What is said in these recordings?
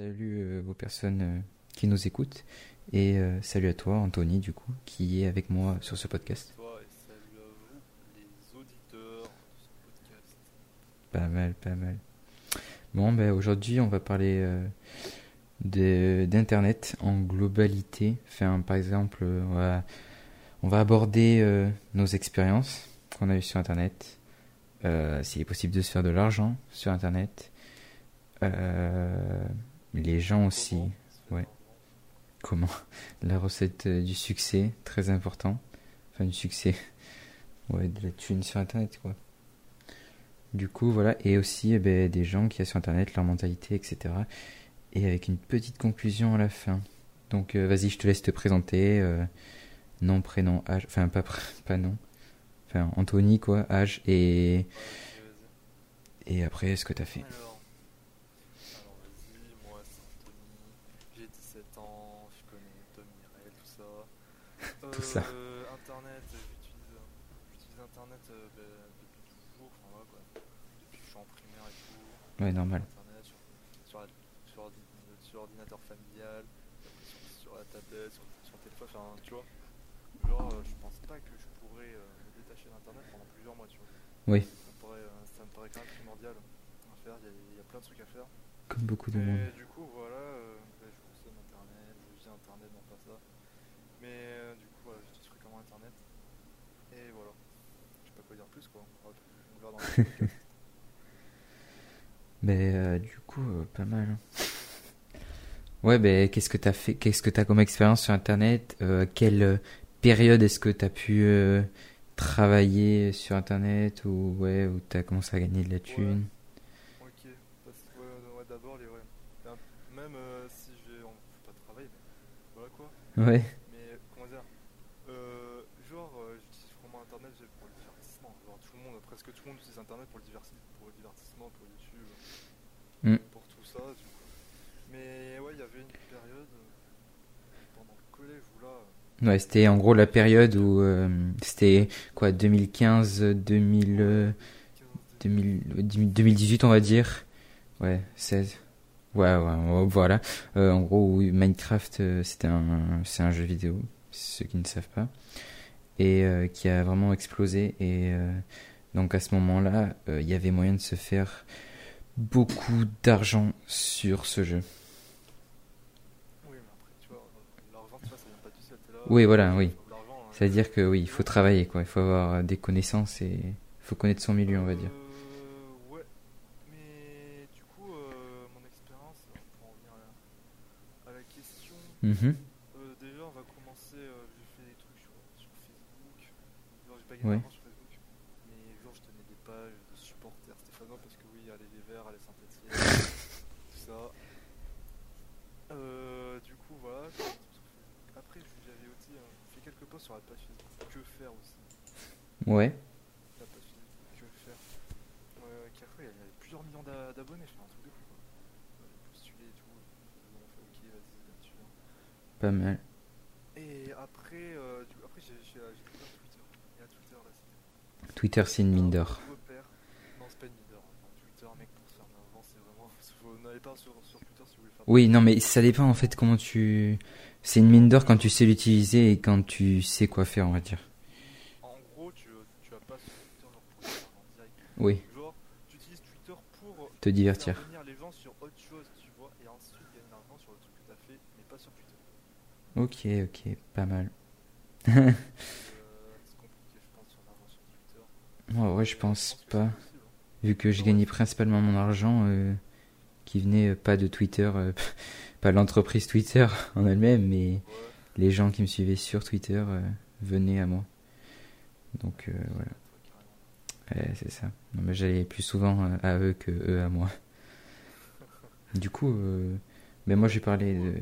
salut euh, aux personnes euh, qui nous écoutent et euh, salut à toi Anthony du coup qui est avec moi sur ce podcast. Pas mal, pas mal. Bon, ben aujourd'hui on va parler euh, d'internet en globalité. Enfin, par exemple, on va, on va aborder euh, nos expériences qu'on a eues sur internet. Euh, S'il est possible de se faire de l'argent sur internet. Les gens aussi. Ouais. Comment La recette euh, du succès, très important. Enfin, du succès. Ouais, de la thune sur Internet, quoi. Du coup, voilà. Et aussi, eh ben, des gens qui a sur Internet, leur mentalité, etc. Et avec une petite conclusion à la fin. Donc, euh, vas-y, je te laisse te présenter. euh, nom, prénom, âge. Enfin, pas, pas nom. Enfin, Anthony, quoi, âge et, et après, ce que t'as fait vas-y, moi c'est Anthony, j'ai 17 ans, je connais Tom Mirel, tout ça. Tout ça. Euh, Internet, euh, j'utilise, euh, Internet euh, bah, depuis toujours, enfin voilà quoi. Depuis que je suis en primaire et tout. Ouais, normal. Internet, sur, sur, sur, sur l'ordinateur familial, sur, la tablette, sur, sur téléphone, enfin tu vois. Genre, euh, je pense pas que je pourrais euh, me détacher d'Internet pendant plusieurs mois, tu vois. Oui. Ça me paraît, euh, ça me paraît quand même primordial à faire, il y, y a plein de trucs à faire. Comme beaucoup de monde. Et du coup, voilà, euh, bah, je Internet, je non pas ça. Mais euh, du coup, voilà, j'utilise fréquemment Internet. Et voilà. Je sais pas quoi dire plus, quoi. On va- on verra dans le podcast. Ben, euh, du coup, euh, pas mal. hein. Ouais, ben, qu'est-ce que t'as fait, qu'est-ce que t'as comme expérience sur Internet? Euh, quelle période est-ce que t'as pu travailler sur Internet ou ouais, où t'as commencé à gagner de la thune? ok, parce que ouais, ouais, d'abord, les ouais. Enfin, Même si j'ai. Pas de travail, voilà quoi. Ouais, Mais comment dire euh, Genre, euh, j'utilise vraiment Internet pour le divertissement. Genre, tout le monde, presque tout le monde utilise Internet pour le, pour le divertissement, pour YouTube, Mm. pour tout ça. Du coup. Mais ouais, il y avait une période euh, pendant le collège où là. euh, ouais, c'était en gros la période où euh, c'était quoi, 2015, 2000, euh, 15, 2000, 2018 on va dire. Ouais, 16. Ouais, ouais, voilà. Euh, en gros, oui, Minecraft, euh, c'était un, c'est un jeu vidéo, ceux qui ne savent pas, et euh, qui a vraiment explosé. Et euh, donc à ce moment-là, il y avait moyen de se faire beaucoup d'argent sur ce jeu. Oui, mais après, tu vois, l'argent, tu vois, ça vient pas seul. T'es là. Oui, voilà, oui. hein. C'est-à-dire que oui, il faut travailler, quoi. Il faut avoir des connaissances et il faut connaître son milieu, on va dire. Mm-hmm. Vous voulez faire. de Oui, non, mais ça dépend en fait comment tu. C'est une mine d'or quand tu sais l'utiliser et quand tu sais quoi faire, on va dire. En gros, tu, tu vas pas Twitter genre l'argent direct. Oui, Genre, tu utilises Twitter pour te divertir. faire les gens sur autre chose, tu vois, et ensuite gagner de l'argent sur le truc que tu as fait, mais pas sur Twitter. Ok, ok, pas mal. Euh, c'est compliqué, je pense, sur l'argent sur Moi, ouais, je Mais pense pas. Vu que je gagnais principalement mon argent euh, qui venait euh, pas de Twitter, euh, pas l'entreprise Twitter en elle-même, mais les gens qui me suivaient sur Twitter euh, venaient à moi. Donc euh, voilà, Ouais, c'est ça. Non, mais j'allais plus souvent à eux que eux à moi. Du coup, euh, ben moi j'ai parlé de.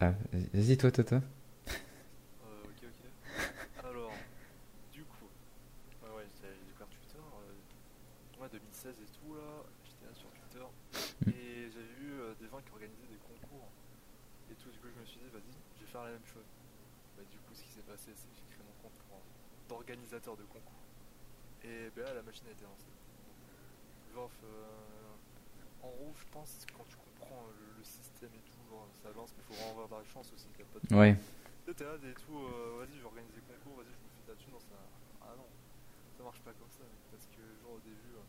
Ah, vas-y toi, toi, toi. Euh, ok, ok. Alors, du coup, ouais, ouais, j'ai j'ai découvert Twitter, euh, ouais, 2016 et tout, là, j'étais là sur Twitter, Mm. et j'avais vu euh, des gens qui organisaient des concours, et tout, du coup, je me suis dit, vas-y, je vais faire la même chose. Bah, du coup, ce qui s'est passé, c'est que j'ai créé mon compte pour- d'organisateur de concours. Et ben là, la machine a été lancée. Genre, euh, en gros, je pense, quand tu comprends le, le système et tout, genre, ça lance, mais faut vraiment avoir de la chance aussi. T'as pas de... Ouais. T'es là et tout, euh, vas-y, je vais organiser des concours, vas-y, je me fais de la thune, non, ça... Ah non, ça marche pas comme ça, parce que, genre, au début, euh,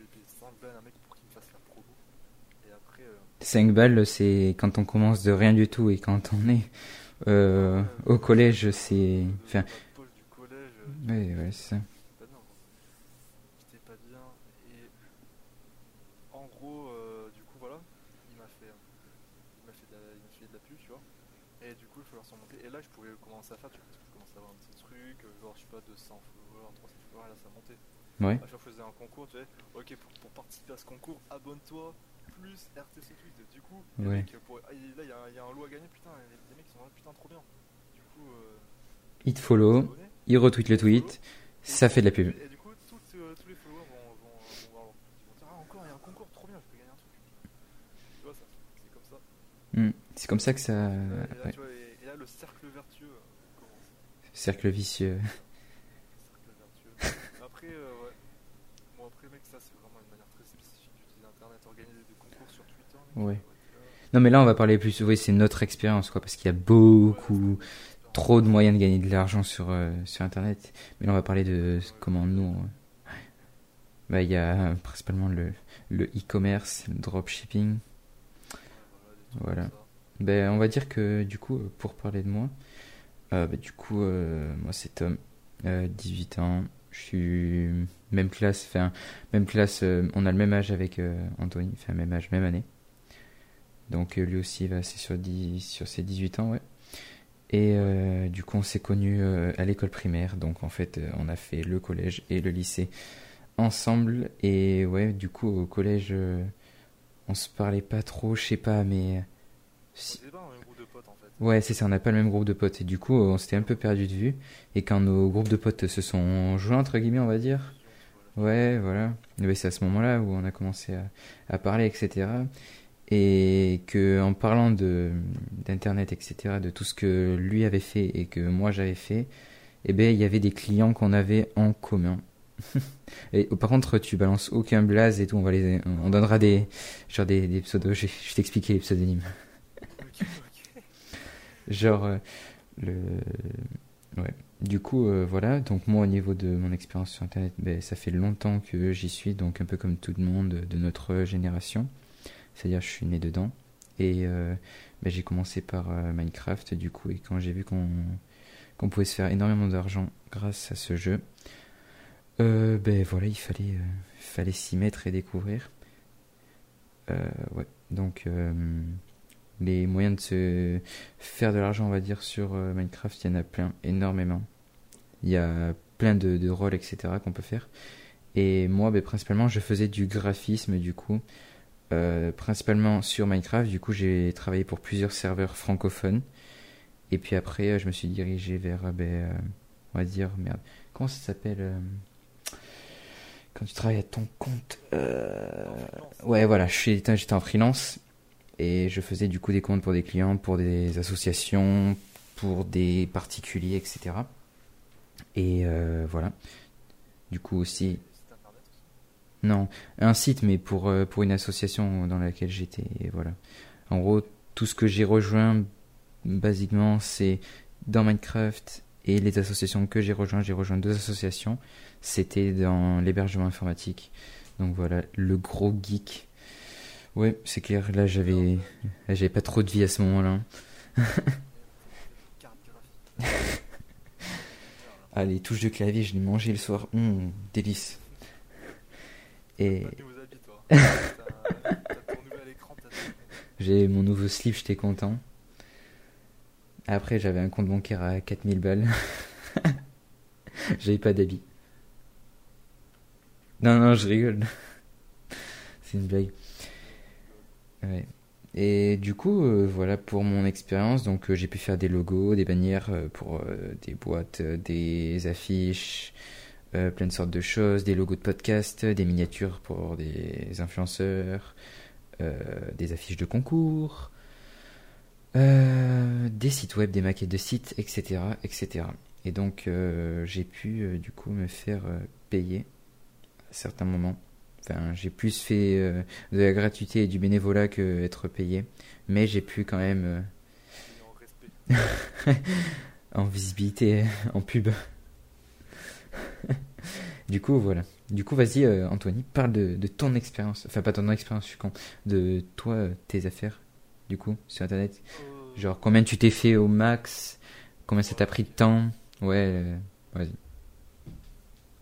j'ai payé 5 balles à un mec pour qu'il me fasse la promo, euh, 5 balles, c'est quand on commence de rien du tout et quand on est euh, au collège, c'est. Enfin, ouais, ouais, c'est ça. j'étais pas bien, et en gros, du coup, voilà, il m'a fait, il m'a fait, de la, pub, tu vois, et du coup, il faut leur surmonter, et là, je pouvais commencer à faire, tu vois, parce que je commençais à avoir un petit truc, genre, je sais pas, 200 followers, 300 followers, et là, ça montait. Ouais. À chaque fois je faisais un concours, tu sais, ok, pour, pour participer à ce concours, abonne-toi, plus RTC Tweet. Du coup, les Ouais. mecs, pour- ah, il- là, il y, y a un lot à gagner, putain, les, mecs sont putain, trop bien. Du coup, euh, Il te follow, il retweet le tweet, ça fait de la pub. Et du coup, toutes, euh, tous les followers vont, vont, vont vont dire, ah, encore, il y a un concours, trop bien, je peux gagner un truc. Tu vois, ça, c'est comme ça. Hmm. C'est comme ça que ça. et, là, ouais. tu vois, et, et là, le cercle vertueux euh, commence. Cercle vicieux. Cercle vertueux. après, euh, ouais. Bon, après, mec, ça, c'est vraiment une manière Internet, organiser des concours sur Twitter. mec, Ouais. Non, mais là, on va parler plus. Oui, c'est notre expérience, quoi, parce qu'il y a beaucoup, trop de moyens de gagner de l'argent sur, euh, sur Internet. Mais là, on va parler de comment nous. on- Bah, il y a principalement le le e-commerce, le dropshipping. Voilà. Ben, on va dire que du coup, euh, pour parler de moi, euh, ben, du coup, euh, moi c'est Tom, euh, 18 ans, je suis même classe, enfin, même classe, euh, on a le même âge avec euh, Anthony, enfin, même âge, même année. Donc euh, lui aussi, va c'est sur, 10 sur ses 18 ans, ouais. Et du coup, on s'est connus à l'école primaire, donc en fait, on a fait le collège et le lycée ensemble. Et ouais, du coup, au collège, on se parlait pas trop, je sais pas, mais. si- Ouais, c'est ça, on n'a pas le même groupe de potes. Et du coup, on s'était un peu perdu de vue. Et quand nos groupes de potes se sont joints, entre guillemets, on va dire, ouais, voilà. Ben, c'est à ce moment-là où on a commencé à, parler, etc. Et que en parlant d'internet, etc., de tout ce que lui avait fait et que moi j'avais fait, eh ben il y avait des clients qu'on avait en commun. et par contre, tu balances aucun blaze et tout, on va les, on donnera des genre des, pseudos. Je, je t'expliquer les pseudonymes. Genre, euh, le. Ouais. Du coup, euh, voilà. Donc, moi, au niveau de mon expérience sur Internet, ben, ça fait longtemps que j'y suis, donc un peu comme tout le monde de notre génération. C'est-à-dire, je suis né dedans. Et euh, ben, j'ai commencé par euh, Minecraft, du coup. Et quand j'ai vu qu'on pouvait se faire énormément d'argent grâce à ce jeu, ben voilà, il fallait, fallait s'y mettre et découvrir. Ouais. Donc. Les moyens de se faire de l'argent, on va dire, sur euh, Minecraft, il y en a plein, énormément. Il y a plein de, de rôles, etc., qu'on peut faire. Et moi, ben, principalement, je faisais du graphisme, du coup, euh, principalement sur Minecraft. Du coup, j'ai travaillé pour plusieurs serveurs francophones. Et puis après, euh, je me suis dirigé vers, ben, euh, on va dire, merde, comment ça s'appelle euh, Quand tu travailles à ton compte Ouais, voilà, j'étais en freelance et je faisais du coup des comptes pour des clients, pour des associations, pour des particuliers, etc. Et euh, voilà. Du coup aussi, non, un site, mais pour, euh, pour une association dans laquelle j'étais. Voilà. En gros, tout ce que j'ai rejoint, basiquement, c'est dans Minecraft et les associations que j'ai rejoint. J'ai rejoint deux associations. C'était dans l'hébergement informatique. Donc voilà, le gros geek. Ouais, c'est clair. Là, j'avais, pas trop de vie à ce moment-là. Ah, les touches de clavier, je les mangeais le soir. Hum, délice. Et j'ai mon nouveau slip, j'étais content. Après, j'avais un compte bancaire à 4000 balles. j'avais pas d'habit. Non, non, je rigole. C'est une blague. Et du coup, euh, voilà pour mon expérience. Donc, euh, j'ai pu faire des logos, des bannières euh, pour des boîtes, des affiches, plein de sortes de choses, des logos de podcast, des miniatures pour des influenceurs, des affiches de concours, des sites web, des maquettes de sites, etc., etc. Et donc, j'ai pu du coup me faire payer à certains moments Enfin, j'ai plus fait euh, de la gratuité et du bénévolat que être payé. Mais j'ai pu quand même euh, en visibilité, en pub. du coup, voilà. Du coup, vas-y, euh, Anthony, parle de, de ton expérience. Enfin, pas ton expérience, je suis con. De toi, euh, tes affaires, du coup, sur Internet. Genre, combien tu t'es fait au max? Combien ça t'a pris de temps? Ouais, vas-y.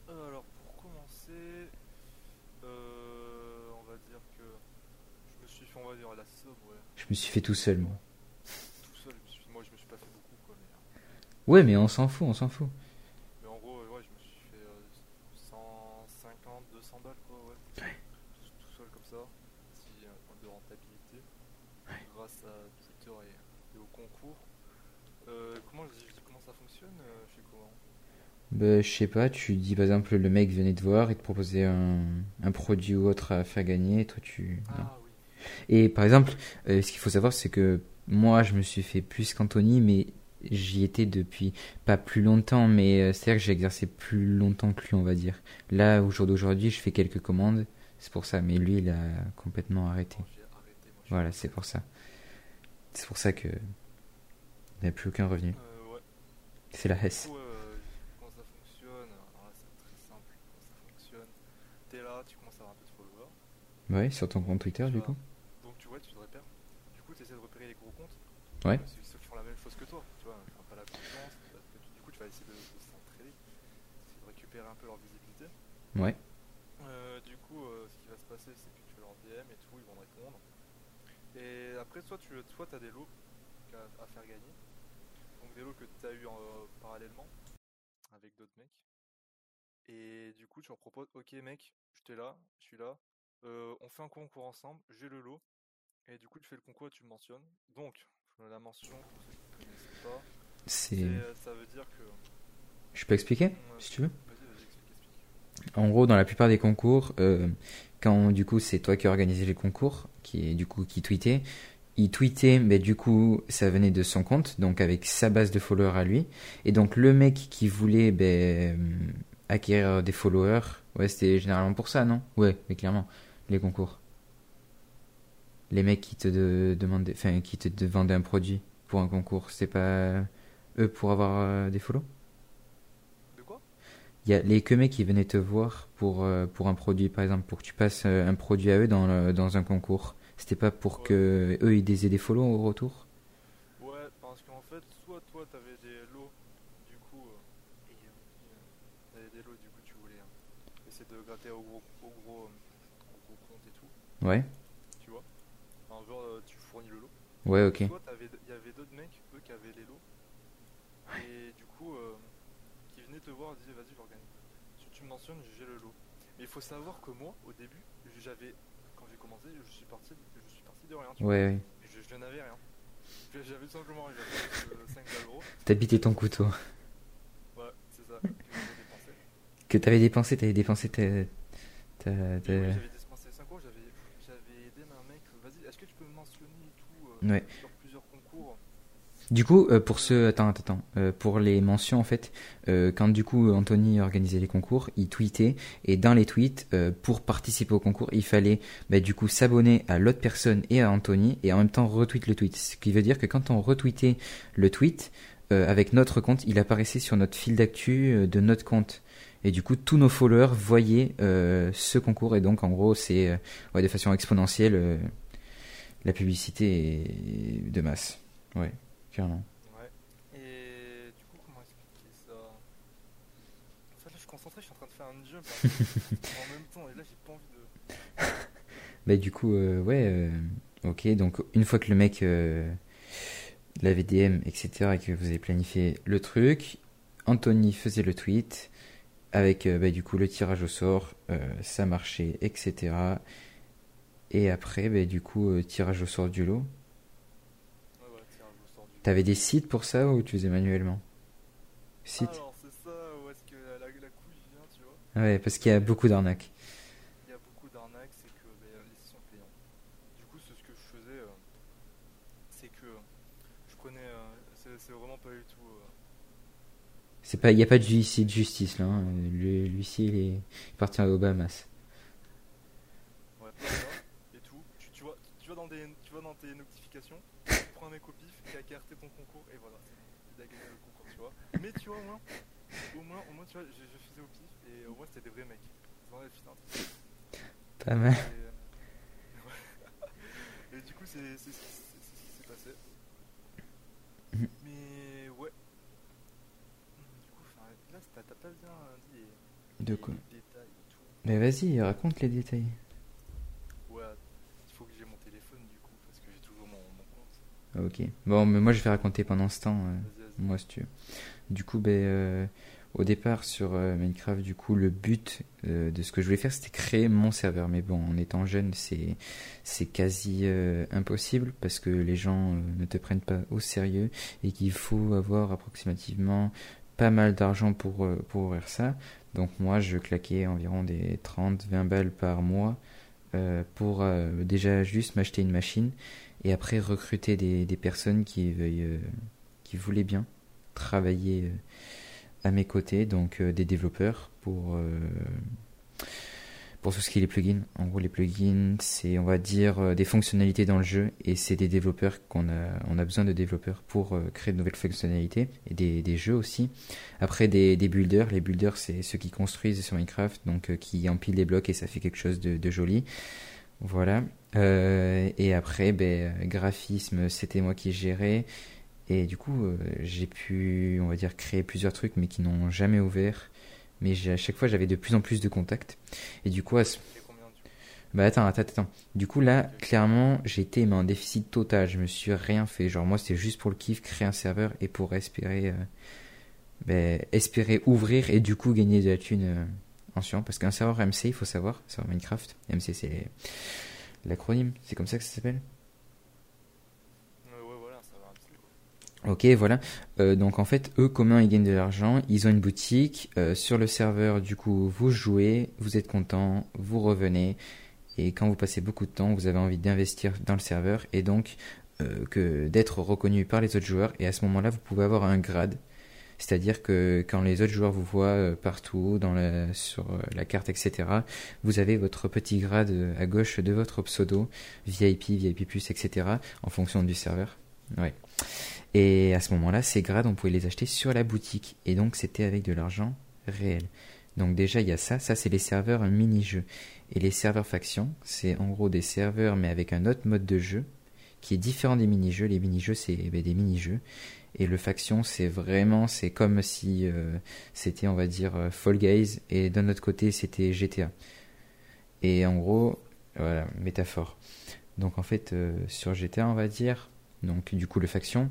Euh, alors pour commencer, euh, on va dire que je me suis fait, on va dire, la somme, ouais, Je me suis fait tout seul, moi. tout seul. moi, je me suis pas fait beaucoup, quoi. Mais, euh, Ouais, mais on s'en fout, on s'en fout. mais en gros, euh, ouais, je me suis fait euh, 150, 200 balles, quoi, ouais. Tout, tout seul comme ça, petit euh, de rentabilité, grâce à Twitter et, et au concours. Euh, comment, comment ça fonctionne euh, chez comment Bah, je sais pas, tu dis par exemple, le mec venait te voir et te proposait un, un produit ou autre à faire gagner, et toi tu. Ah. Et par exemple, euh, ce qu'il faut savoir, c'est que moi, je me suis fait plus qu'Anthony, mais j'y étais depuis pas plus longtemps, mais euh, c'est-à-dire que j'ai exercé plus longtemps que lui, on va dire. Là, au jour d'aujourd'hui, je fais quelques commandes, c'est pour ça, mais lui, il a complètement arrêté. Voilà, c'est pour ça. C'est pour ça que il n'a plus aucun revenu. Euh, ouais. C'est la hesse. coup, euh, comment ça fonctionne? Alors là, c'est très simple. Comment ça fonctionne? T'es là, tu commences à avoir un peu de followers. Ouais, sur ton compte Twitter, du coup? Donc tu vois, tu te repères. Du coup, tu essaies de repérer les gros comptes. Ouais. Euh, Ceux, ceux qui font la même chose que toi. Tu vois, enfin, pas la confiance. Du coup, tu vas essayer de, de s'entraider. Essayer de récupérer un peu leur visibilité. Ouais. Euh, du coup, euh, ce qui va se passer, c'est que tu fais leur DM et tout, ils vont répondre. Et après, soit tu soit as des lots à, à faire gagner. Donc des lots que tu as eu en, euh, parallèlement avec d'autres mecs. Et du coup, tu leur proposes, ok mec, j'étais là, je suis là, on fait un concours ensemble, j'ai le lot. Et du coup, tu fais le concours et tu le mentionnes. Donc, la mention, pour ceux qui ne connaissent pas, C'est. euh, ça veut dire que... Je peux expliquer, euh, si tu veux. En gros, dans la plupart des concours, euh, quand du coup c'est toi qui organisais les concours, qui du coup qui tweetait, il tweetait, mais du coup ça venait de son compte, donc avec sa base de followers à lui, et donc le mec qui voulait ben, euh, acquérir des followers, ouais c'était généralement pour ça, non? Ouais, mais clairement les concours, les mecs qui te de- demandaient, enfin qui te de- vendaient un produit pour un concours, c'est pas eux pour avoir euh, des follow? De quoi? Il y a les que mecs qui venaient te voir pour, euh, pour un produit, par exemple, pour que tu passes euh, un produit à eux dans, le- dans un concours. C'était pas pour Ouais. que eux ils aient des follow au retour? Ouais, parce qu'en fait, soit toi t'avais des lots, du coup, euh, et t'avais des lots, du coup tu voulais essayer de gratter au gros, au gros, euh, au gros compte et tout, Ouais, tu vois? Enfin, genre, euh, tu fournis le lot. ouais, ok. Il y avait d'autres mecs, eux qui avaient les lots, et du coup, euh, qui venaient te voir et disaient vas-y, j'organise. Si tu me mentionnes, j'ai le lot. Mais il faut savoir que moi, au début, j'avais, quand j'ai commencé, je suis parti, je suis parti de rien, tu vois. Ouais, ouais. Je, je n'avais rien. J'avais simplement rien, j'avais 5 balles euros. T'habitais ton couteau. Ouais, c'est ça, que j'avais dépensé. Que t'avais dépensé, t'avais dépensé ta. ta- Mais ta- oui, j'avais dépensé 5 euros, j'avais, j'avais aidé un mec, euh, vas-y, est-ce que tu peux me mentionner et tout euh, Ouais. sur plusieurs concours Du coup, euh, pour ceux. Attends, attends, attends. Euh, pour les mentions, en fait, euh, quand du coup Anthony organisait les concours, il tweetait, et dans les tweets, euh, pour participer au concours, il fallait bah, du coup s'abonner à l'autre personne et à Anthony, et en même temps retweet le tweet. Ce qui veut dire que quand on retweetait le tweet, euh, avec notre compte, il apparaissait sur notre fil d'actu euh, de notre compte. Et du coup, tous nos followers voyaient euh, ce concours, et donc en gros, c'est euh, ouais, de façon exponentielle, euh, la publicité est de masse. Ouais, clairement. Ouais. Et du coup, comment expliquer ça? En fait, là, je suis concentré, je suis en train de faire un là, en même temps, et là, j'ai pas envie de. Bah du coup, euh, ouais, euh, ok, donc une fois que le mec euh, l'avait DM, etc., et que vous avez planifié le truc, Anthony faisait le tweet, avec euh, bah, du coup le tirage au sort, euh, ça marchait, etc. Et après, bah, du coup, euh, tirage au sort du lot. Ouais, ouais, tirage au sort du. T'avais des sites pour ça ou tu faisais manuellement? Site Alors, c'est ça, où est-ce que la, la, la couille vient, tu vois? Ouais, parce qu'il y a beaucoup d'arnaques. Il y a beaucoup d'arnaques, c'est que ben, les sites sont payants. Du coup, c'est ce que je faisais, euh, c'est que je prenais. euh, c'est vraiment pas du tout. C'est pas, il n'y a pas de justice, de justice là. hein. Lui- L'huissier, il est appartient aux Bahamas. Tes notifications, tu prends un mec au pif qui a carté ton concours et voilà, il a gagné le concours, tu vois. Mais tu vois, au moins, au moins, au moins tu vois, je, je faisais au pif et au moins c'était des vrais mecs. Ont putain, Pas mal. et, euh, ouais. Et du coup, c'est ce qui s'est passé. Mais ouais. Du coup, là, t'as pas bien dit les, De les quoi détails et tout. Mais vas-y, raconte les détails. Ouais, il faut que j'ai mon téléphone du coup, parce que j'ai toujours mon, mon compte. Ok. Bon, mais moi je vais raconter pendant ce temps. euh. Moi, si tu veux. Du coup, ben, euh, au départ sur euh, Minecraft, du coup, le but euh, de ce que je voulais faire, c'était créer mon serveur. Mais bon, en étant jeune, c'est c'est quasi euh, impossible parce que les gens ne te prennent pas au sérieux et qu'il faut avoir approximativement pas mal d'argent pour pour ouvrir ça. Donc moi, je claquais environ des 30, 20 balles par mois pour déjà juste m'acheter une machine et après recruter des, des personnes qui veuillent euh, qui voulaient bien travailler euh, à mes côtés, donc euh, des développeurs pour pour tout ce qui est les plugins. En gros, les plugins, c'est on va dire des fonctionnalités dans le jeu et c'est des développeurs qu'on a on a besoin de développeurs pour créer de nouvelles fonctionnalités et des, des jeux aussi. Après des, des builders, les builders c'est ceux qui construisent sur Minecraft, donc qui empilent les blocs et ça fait quelque chose de, de joli. Voilà. Euh, et après, ben, euh, graphisme, c'était moi qui gérais. Et du coup, euh, j'ai pu, on va dire, créer plusieurs trucs, mais qui n'ont jamais ouvert. Mais à chaque fois, j'avais de plus en plus de contacts. Et du coup, à ce... Bah attends, attends, attends. Du coup, là, clairement, j'étais mais en déficit total. Je me suis rien fait. Genre, moi, c'était juste pour le kiff, créer un serveur et pour espérer, euh, ben, espérer ouvrir et du coup gagner de la thune euh, en suivant. Parce qu'un serveur MC, il faut savoir, serveur Minecraft, MC, c'est l'acronyme, c'est comme ça que ça s'appelle? Ouais, ouais, voilà, ça va un petit peu. Ok, voilà. Euh, donc en fait, eux, comment ils gagnent de l'argent Ils ont une boutique. euh, sur le serveur, du coup, vous jouez, vous êtes content, vous revenez. Et quand vous passez beaucoup de temps, vous avez envie d'investir dans le serveur et donc euh, que d'être reconnu par les autres joueurs. Et à ce moment-là, vous pouvez avoir un grade. C'est-à-dire que quand les autres joueurs vous voient euh, partout dans la, sur euh, la carte, etc., vous avez votre petit grade euh, à gauche de votre pseudo, VIP, VIP+, etc., en fonction du serveur. Ouais. Et à ce moment-là, ces grades, on pouvait les acheter sur la boutique. Et donc, c'était avec de l'argent réel. Donc déjà, il y a ça. Ça, c'est les serveurs mini-jeux. Et les serveurs factions, c'est en gros des serveurs, mais avec un autre mode de jeu, qui est différent des mini-jeux. Les mini-jeux, c'est ben, des mini-jeux. Et le faction, c'est vraiment, c'est comme si euh, c'était, on va dire, euh, Fall Guys. Et d'un autre côté, c'était GTA. Et en gros, voilà, métaphore. Donc en fait, euh, sur GTA, on va dire, donc du coup, le faction,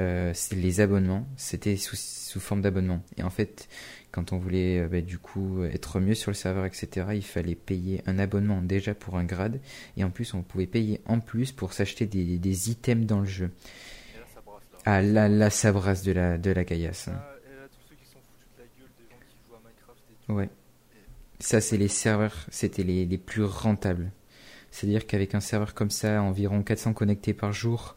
euh, les abonnements, c'était sous, sous forme d'abonnement. Et en fait, quand on voulait euh, bah, du coup être mieux sur le serveur, etc., il fallait payer un abonnement déjà pour un grade. Et en plus, on pouvait payer en plus pour s'acheter des, des items dans le jeu. Et là, ça brasse là. Ah là, là, ça brasse de la, de la caillasse. Ah, et là, tous ceux qui sont foutus de la gueule des gens qui jouent à Minecraft et tout. Ouais. Ça, c'est les serveurs, c'était les, les plus rentables. C'est-à-dire qu'avec un serveur comme ça, environ 400 connectés par jour,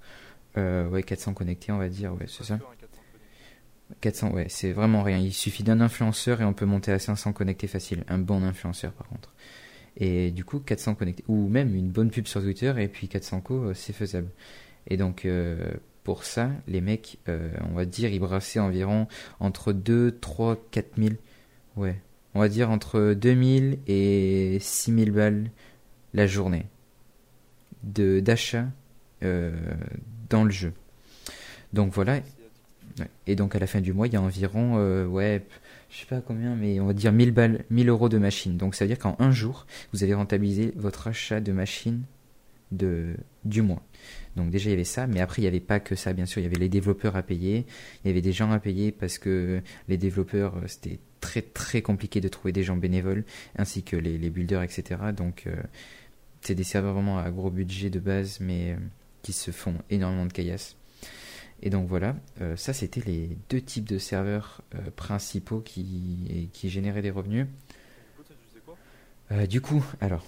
euh, ouais, 400 connectés, on va dire, ouais, c'est ça. Pas sûr, hein, 400 connectés. 400, ouais, c'est vraiment rien. Il suffit d'un influenceur et on peut monter à 500 connectés facile. Un bon influenceur, par contre. Et du coup, 400 connectés, ou même une bonne pub sur Twitter, et puis 400 co, euh, c'est faisable. Et donc, euh, pour ça, les mecs, euh, on va dire, ils brassaient environ entre 2, 3, 4 000. Ouais. On va dire entre 2000 et 6000 balles la journée de d'achat euh, dans le jeu. Donc voilà. Et donc à la fin du mois, il y a environ, euh, ouais, je sais pas combien, mais on va dire 1000 balles, 1000 euros de machine. Donc ça veut dire qu'en un jour, vous avez rentabilisé votre achat de machine de, du mois. Donc déjà il y avait ça, mais après il n'y avait pas que ça, bien sûr. Il y avait les développeurs à payer, il y avait des gens à payer parce que les développeurs, euh, c'était très très compliqué de trouver des gens bénévoles, ainsi que les, builders, etc. Donc euh, c'est des serveurs vraiment à gros budget de base, mais qui se font énormément de caillasse. Et donc voilà, euh, ça c'était les deux types de serveurs euh, principaux qui, qui généraient des revenus. Euh, du coup, alors,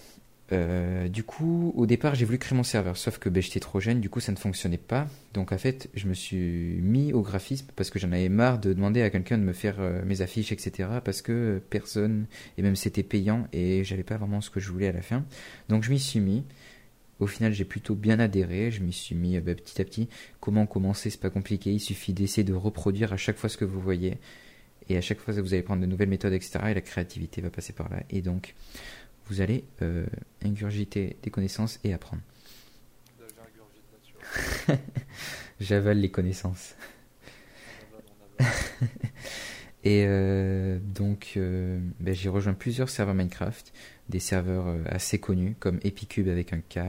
du coup, au départ j'ai voulu créer mon serveur, sauf que ben, j'étais trop jeune, du coup ça ne fonctionnait pas. Donc en fait, je me suis mis au graphisme parce que j'en avais marre de demander à quelqu'un de me faire mes affiches, etc. Parce que personne, et même c'était payant et j'avais pas vraiment ce que je voulais à la fin. Donc je m'y suis mis. Au final, j'ai plutôt bien adhéré. Je m'y suis mis euh, bah, petit à petit. Comment commencer C'est pas compliqué. Il suffit d'essayer de reproduire à chaque fois ce que vous voyez. Et à chaque fois, vous allez prendre de nouvelles méthodes, etc. Et la créativité va passer par là. Et donc, vous allez euh, ingurgiter des connaissances et apprendre. J'avale les connaissances. On avale, on avale. Et euh, donc, euh, ben, j'ai rejoint plusieurs serveurs Minecraft, des serveurs euh, assez connus comme Epicube avec un K.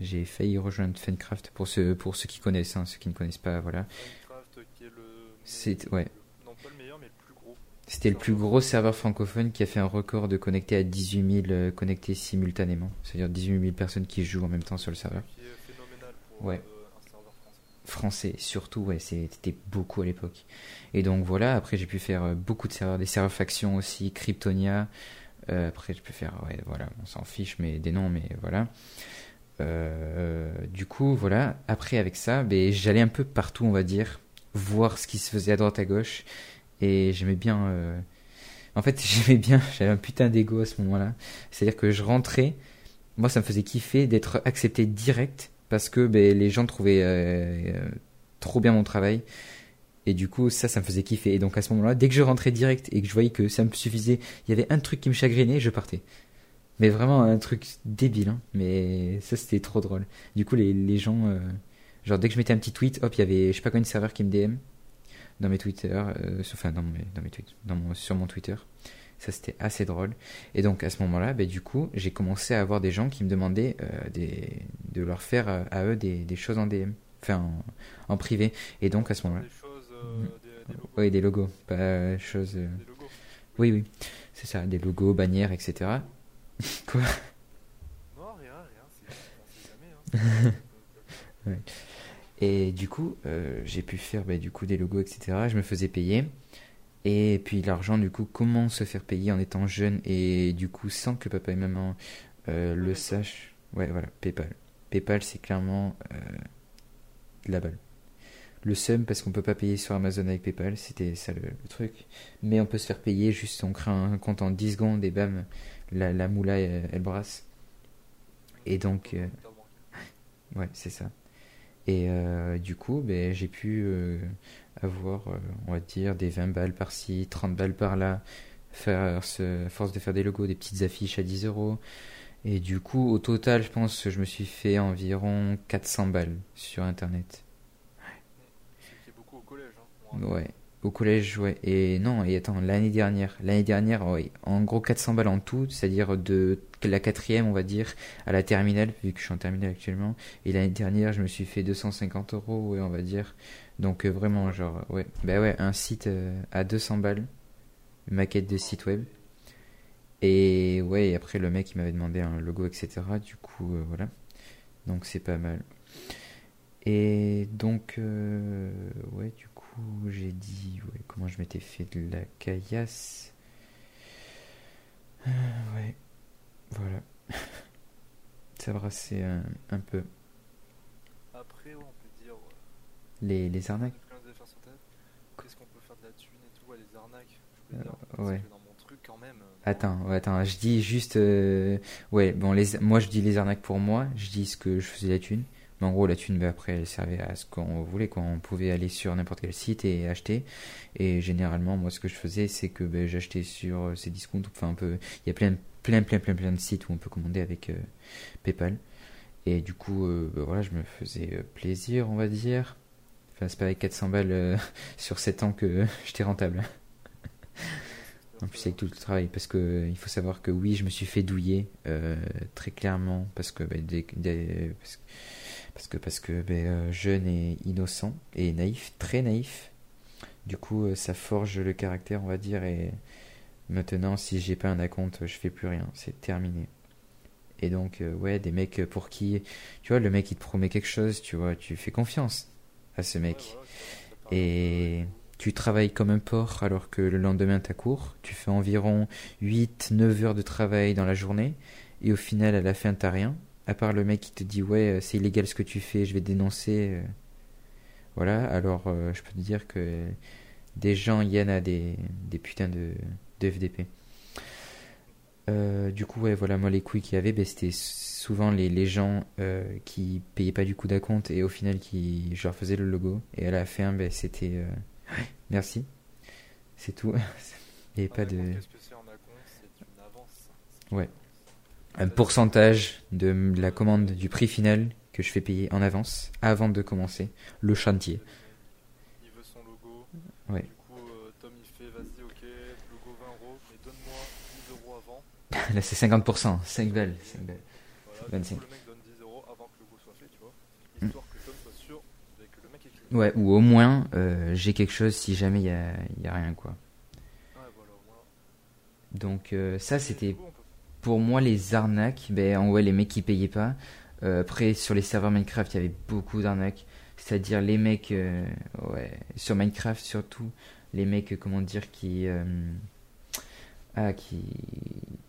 J'ai failli rejoindre Funcraft pour ceux, pour ceux qui connaissent, hein, ceux qui ne connaissent pas, voilà. Minecraft qui est le. C'est- ouais. Non, pas le meilleur, mais le plus gros. C'était le plus gros serveur francophone qui a fait un record de connectés à 18 000 euh, connectés simultanément. C'est-à-dire 18 000 personnes qui jouent en même temps sur le serveur. Qui est phénoménal pour Ouais. euh, français. Surtout, ouais, c'était beaucoup à l'époque. Et donc voilà, après j'ai pu faire euh, beaucoup de serveurs, des serveurs factions aussi, Kryptonia. Euh, après j'ai pu faire, ouais, voilà, on s'en fiche, mais des noms, mais voilà. Euh, du coup, voilà, après avec ça, ben, j'allais un peu partout, on va dire, voir ce qui se faisait à droite à gauche. Et j'aimais bien. En fait, j'aimais bien, j'avais un putain d'ego à ce moment-là. C'est-à-dire que je rentrais, moi ça me faisait kiffer d'être accepté direct parce que ben, les gens trouvaient euh, euh, trop bien mon travail. Et du coup, ça, ça me faisait kiffer. Et donc à ce moment-là, dès que je rentrais direct et que je voyais que ça me suffisait, il y avait un truc qui me chagrinait, je partais. Mais vraiment un truc débile, hein. mais ça c'était trop drôle. Du coup, les, gens, euh, genre dès que je mettais un petit tweet, hop, il y avait je sais pas combien de serveurs qui me DM dans mes Twitter, sur- enfin dans mes, dans mes tweets, dans mon, sur mon Twitter. Ça c'était assez drôle. Et donc à ce moment-là, ben, du coup, j'ai commencé à avoir des gens qui me demandaient des, de leur faire euh, à eux des, des choses en DM, enfin en, en privé. Et donc à ce moment-là, Des choses, euh, Mhm. des, oui, des logos, pas euh, choses. Des logos. Oui, oui, c'est ça, des logos, bannières, etc. Quoi? Non, rien, rien. jamais. Hein. Et du coup, euh, j'ai pu faire bah, du coup des logos, etc. Je me faisais payer. Et puis l'argent, du coup, comment se faire payer en étant jeune et du coup sans que papa et maman euh, le sachent. Ouais, voilà, PayPal. PayPal, c'est clairement euh, de la balle. Le seum, parce qu'on peut pas payer sur Amazon avec PayPal, c'était ça le, truc. Mais on peut se faire payer, juste on crée un compte en 10 secondes et bam, la, la moula, elle, elle brasse. Et donc, euh, Ouais, c'est ça. Et euh, du coup, ben, j'ai pu euh, avoir, euh, on va dire, des 20 balles par-ci, 30 balles par-là, faire, force de faire des logos, des petites affiches à 10 euros. Et du coup, au total, je pense que je me suis fait environ 400 balles sur Internet. Est beaucoup au collège. Hein. Ouais, au collège, ouais. Et non, et attends, l'année dernière, l'année dernière, ouais, en gros 400 balles en tout, c'est-à-dire de la quatrième, on va dire, à la terminale, vu que je suis en terminale actuellement. Et l'année dernière, je me suis fait 250 euros, ouais, on va dire. Donc euh, vraiment, genre, ouais, bah ouais, un site euh, à 200 balles, maquette de site web. Et ouais, et après le mec il m'avait demandé un logo, etc. Du coup, euh, voilà. Donc c'est pas mal. Et donc, euh, ouais, du coup, j'ai dit, ouais, comment je m'étais fait de la caillasse. Euh, ouais, voilà. Ça brassait un, un peu Après, ouais, on peut dire. ouais, les, les arnaques. Qu'est-ce qu'on peut faire de la thune et tout, ouais, les arnaques. Je peux dire. Euh, parce ouais. que dans mon truc, quand même. Attends, attends, je dis juste, euh, ouais, bon, les, moi je dis les arnaques pour moi, je dis ce que je faisais la thune. Mais en gros, la thune, bah, après, elle servait à ce qu'on voulait, quoi. On pouvait aller sur n'importe quel site et acheter. Et généralement, moi, ce que je faisais, c'est que bah, j'achetais sur euh, ces discounts. Enfin, un peu, il y a plein, plein, plein, plein, plein de sites où on peut commander avec euh, PayPal. Et du coup, euh, bah, voilà, je me faisais plaisir, on va dire. Enfin, c'est pas avec 400 balles sur 7 ans que j'étais rentable. En plus avec tout le travail, parce que il faut savoir que oui, je me suis fait douiller euh, très clairement parce que bah, des- des- parce, parce que parce que bah, euh, jeune et innocent et naïf, très naïf. Du coup, euh, ça forge le caractère, on va dire. Et maintenant, si j'ai pas un acompte, je fais plus rien, c'est terminé. Et donc, ouais, des mecs pour qui, tu vois, le mec il te promet quelque chose, tu vois, tu fais confiance à ce mec. Et tu travailles comme un porc alors que le lendemain t'as cours. Tu fais environ 8-9 heures de travail dans la journée. Et au final, à la fin, t'as rien. À part le mec qui te dit Ouais, euh, c'est illégal ce que tu fais, je vais te dénoncer. euh. Voilà, alors euh, je peux te dire que des gens y en a des, des putains de, FDP. Du coup, ouais, voilà, moi, les couilles qu'il y avait, ben, c'était souvent les, les gens qui payaient pas du coup d'acompte et au final qui je leur faisais le logo. Et à la fin, ben, c'était merci. C'est tout. Et pas de. Ouais. Un pourcentage de la commande du prix final que je fais payer en avance avant de commencer le chantier. Il veut son logo. Ouais. Du coup, euh, Tom il fait vas-y, ok, logo 20 euros, mais donne-moi 10 euros avant. Là, c'est 50%, 5 balles. 5 balles. Voilà, 25. du coup, le mec donne 10 euros avant que le logo soit fait, tu vois. Mm. Histoire que Tom soit sûr bah, que le mec est clean. Ouais, ou au moins euh, j'ai quelque chose si jamais il y a, a rien, quoi. Donc, euh, ça, c'était pour moi les arnaques. Ben, en ouais, les mecs qui payaient pas. Euh, après, sur les serveurs Minecraft, il y avait beaucoup d'arnaques. C'est-à-dire les mecs, ouais, sur Minecraft surtout, les mecs, comment dire, qui, ah, qui,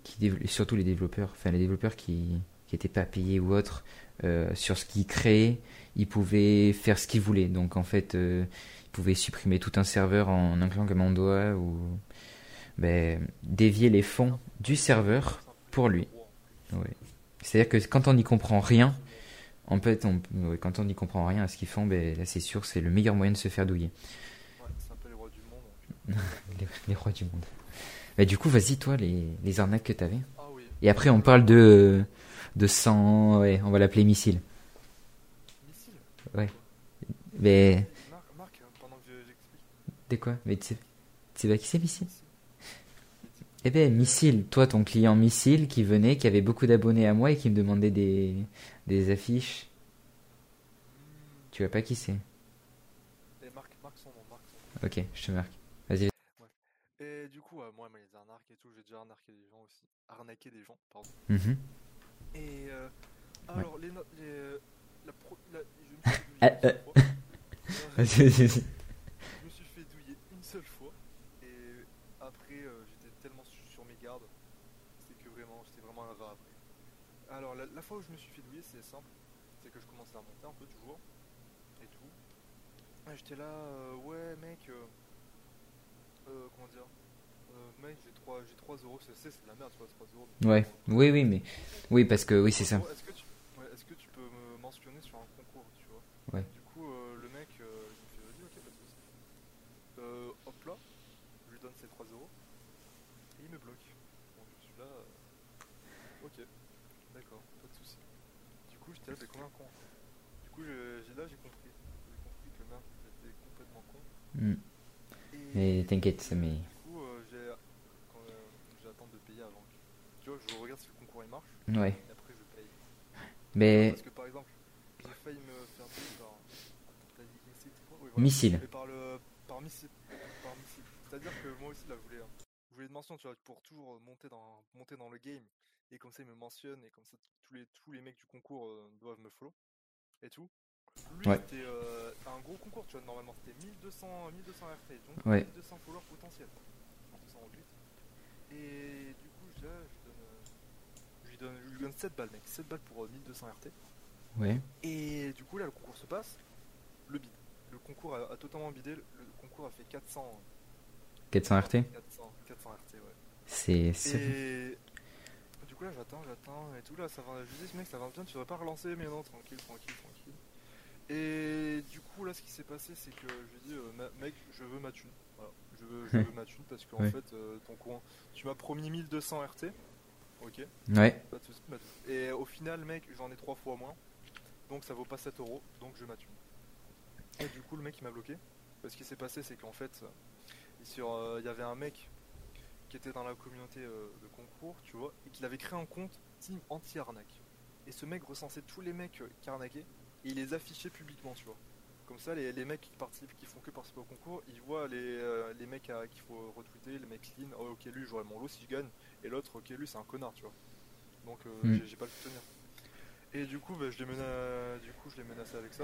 qui surtout les développeurs, enfin les développeurs qui, qui étaient pas payés ou autres, euh, sur ce qu'ils créaient, ils pouvaient faire ce qu'ils voulaient. Donc en fait, euh, ils pouvaient supprimer tout un serveur en un clan comme un doigt ou ben, dévier les fonds du serveur pour lui. Ouais. C'est-à-dire que quand on n'y comprend rien, en fait, on, ouais, quand on n'y comprend rien à ce qu'ils font, ben, là c'est sûr, c'est le meilleur moyen de se faire douiller. Ouais, c'est un peu les rois du monde. Les, les rois du monde. Du coup, vas-y, toi, les, les arnaques que t'avais. Ah oui. Et après, on parle de, de 100, ouais, on va l'appeler missile. Missile. Ouais. Mais, Marc, Marc, pendant que je- j'explique. de quoi? Mais tu sais, tu sais pas qui c'est missile? Eh ben, missile, toi, ton client missile qui venait, qui avait beaucoup d'abonnés à moi et qui me demandait des, des affiches. Hmm. Tu vois pas qui c'est? Marc, Marc son nom, Marc son nom. Ok, je te marque. Vas-y. Et du coup, euh, moi, les arnaques et tout, j'ai déjà arnaqué des gens aussi. Arnaqué des gens, pardon. Mhm. Et euh, alors, les, no- les, euh, la pro, la, je me suis fait douiller Ah, une seule euh. fois. Vas-y, vas-y, vas-y. Je me suis fait douiller une seule fois. Et après, euh, j'étais tellement su- sur mes gardes. C'est que vraiment, j'étais vraiment un rat après. Alors, la, la fois où je me suis fait douiller, c'est simple. C'est que je commençais à monter un peu toujours. Et tout. Et j'étais là, euh, ouais, mec. Euh, euh, comment dire? Euh, Mec, j'ai 3, j'ai 3 euros. C'est c'est de la merde, tu vois, 3 euros. Ouais, oui, oui, mais. Oui, parce que oui, c'est ça. Est-ce que, tu... ouais, est-ce que tu peux me mentionner sur un concours, tu vois Ouais. Du coup, euh, le mec, euh, il me fait vas-y, ok, pas de soucis. Euh, hop là, je lui donne ses 3 euros. Et il me bloque. Donc je suis là. euh, Ok, d'accord, pas de soucis. Du coup, j'étais là, c'est comme un con. Du coup, j'ai là, j'ai compris. J'ai compris que merde, j'étais complètement con. Mm. Et Mais t'inquiète, mais. du coup, euh, j'ai quand, euh, j'attends de payer avant que. Tu vois, je regarde si le concours il marche. Ouais. Et après, je paye. Mais. Parce que par exemple, j'ai failli me faire tuer par. Attends, t'as dit missile, c'est quoi? Oui, voilà. Missile. Par le. Par missile. Par missile. C'est-à-dire que moi aussi, là, je voulais. euh, Je voulais une mention, tu vois, pour toujours euh, monter dans, monter dans le game. Et comme ça, il me mentionne. Et comme ça, tous les, tous les mecs du concours euh, doivent me follow. Et tout. Lui, Ouais. c'était euh, un gros concours, tu vois, normalement. C'était 1200, 1200 RT. Donc, Ouais. 1200 followers potentiels. En 208. Et du coup, je donne. je lui donne, je lui donne 7 balles, mec. 7 balles pour euh, 1200 RT. Ouais. Et du coup, là, le concours se passe. Le bide. Le concours a, a totalement bidé. Le, concours a fait 400. 400 RT 400, 400 RT, ouais. C'est. Et du coup, là, j'attends, j'attends. Et tout, là, ça va. Je dis, mec, ça va bien, tu devrais pas relancer. Mais non, tranquille, tranquille, tranquille. Et du coup, là, ce qui s'est passé, c'est que je lui ai dit, euh, mec, je veux ma thune. Voilà. Je veux, je veux ma thune parce qu'en Ouais. fait, euh, ton coin, tu m'as promis 1200 RT. Ok. Ouais. Pas de soucis, pas de soucis. Et au final, mec, j'en ai trois fois moins. Donc ça vaut pas 7 euros, donc je m'attune. Et du coup, le mec il m'a bloqué. Parce ce qui s'est passé, c'est qu'en fait, euh, il euh, y avait un mec qui était dans la communauté euh, de concours, tu vois, et qu'il avait créé un compte team anti-arnaque. Et ce mec recensait tous les mecs euh, qui arnaquaient et il les affichait publiquement, tu vois. Comme ça, les, les mecs qui participent, qui font que participer au concours, ils voient les, les mecs qu'il faut retweeter, les mecs clean. Oh, ok, lui, j'aurai mon lot si je gagne. Et l'autre, ok, lui, c'est un connard, tu vois. Donc, euh, Mm. j'ai- pas le soutenir. Et du coup, bah, je l'ai mena- du coup, je l'ai menacé avec ça.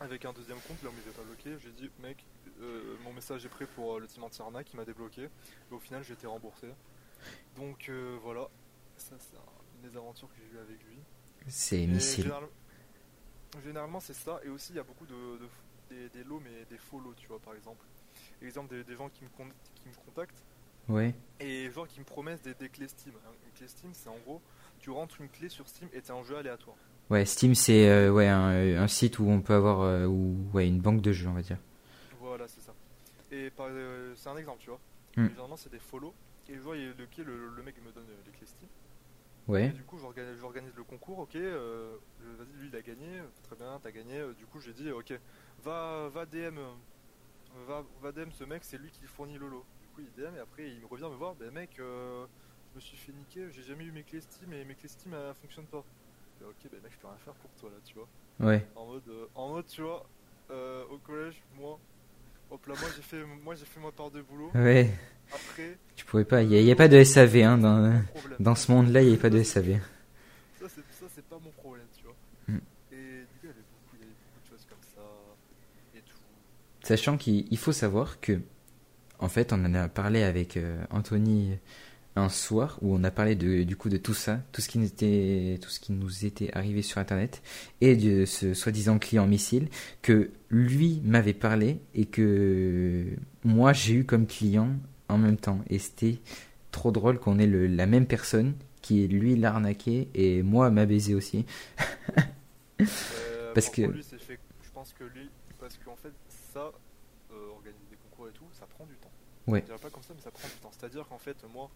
Avec un deuxième compte, là où il m'avait pas bloqué. J'ai dit, mec, euh, mon message est prêt pour euh, le team anti-arnaque, il m'a débloqué. Et au final, j'ai été remboursé. Donc, euh, voilà. Ça, c'est un- une des aventures que j'ai eues avec lui. C'est missile. général- Généralement, c'est ça. Et aussi, il y a beaucoup de, de- des, des lots, mais des faux lots, tu vois, par exemple. Exemple, des, des gens qui me, con- qui me contactent Ouais. et genre qui me promettent des, des clés Steam. Hein, Une clé Steam, c'est en gros, tu rentres une clé sur Steam et t'es en jeu aléatoire. Ouais, Steam, c'est euh, ouais, un, un site où on peut avoir euh, où, ouais, une banque de jeux, on va dire. Voilà, c'est ça. Et euh, c'est un exemple, tu vois. Hmm. Et Généralement, c'est des follow. Et je vois, le, le, le mec me donne euh, les clés Steam. Et Ouais. du coup, j'organise, le concours, ok. euh, Vas-y, lui, il a gagné. Très bien, t'as gagné. Du coup, j'ai dit, ok, va, va DM. Va, va DM ce mec, c'est lui qui fournit le lot. Coup, il DM et après, il me revient me voir. Ben, mec, euh, je me suis fait niquer. J'ai jamais eu mes clés Steam et mes clés Steam, elles fonctionnent pas. Ok, ben, mec, je peux rien faire pour toi là, tu vois. Ouais. En mode, euh, en mode tu vois, euh, au collège, moi, hop là, moi j'ai fait, moi j'ai fait ma part de boulot. Ouais. Après, Tu pourrais pas. Il y, a- il y a pas de SAV hein, dans dans ce monde-là. Il y a pas de SAV. Ça c'est, pas mon problème, tu vois. Hmm. Et du coup, il y avait beaucoup, il y avait beaucoup de choses comme ça et tout. Sachant qu'il il faut savoir que, en fait, on en a parlé avec euh, Anthony un soir où on a parlé de, du coup de tout ça, tout ce qui nous était, tout ce qui nous était arrivé sur Internet et de ce soi-disant client missile que lui m'avait parlé et que moi j'ai eu comme client en même temps. Et c'était trop drôle qu'on ait le, la même personne qui lui l'a arnaqué et moi m'a baisé aussi. Euh, Parce que- lui, fait, je pense que lui, parce qu'en fait, ça, euh, organiser des concours et tout, ça prend dirais pas comme ça, mais ça prend du temps. C'est-à-dire qu'en fait, moi,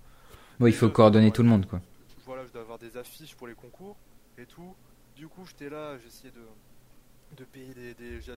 Bon, il faut Déjà, coordonner tout le monde quoi. voilà, je dois avoir des affiches pour les concours et tout. Du coup, j'étais là, j'essayais de, de payer des, des-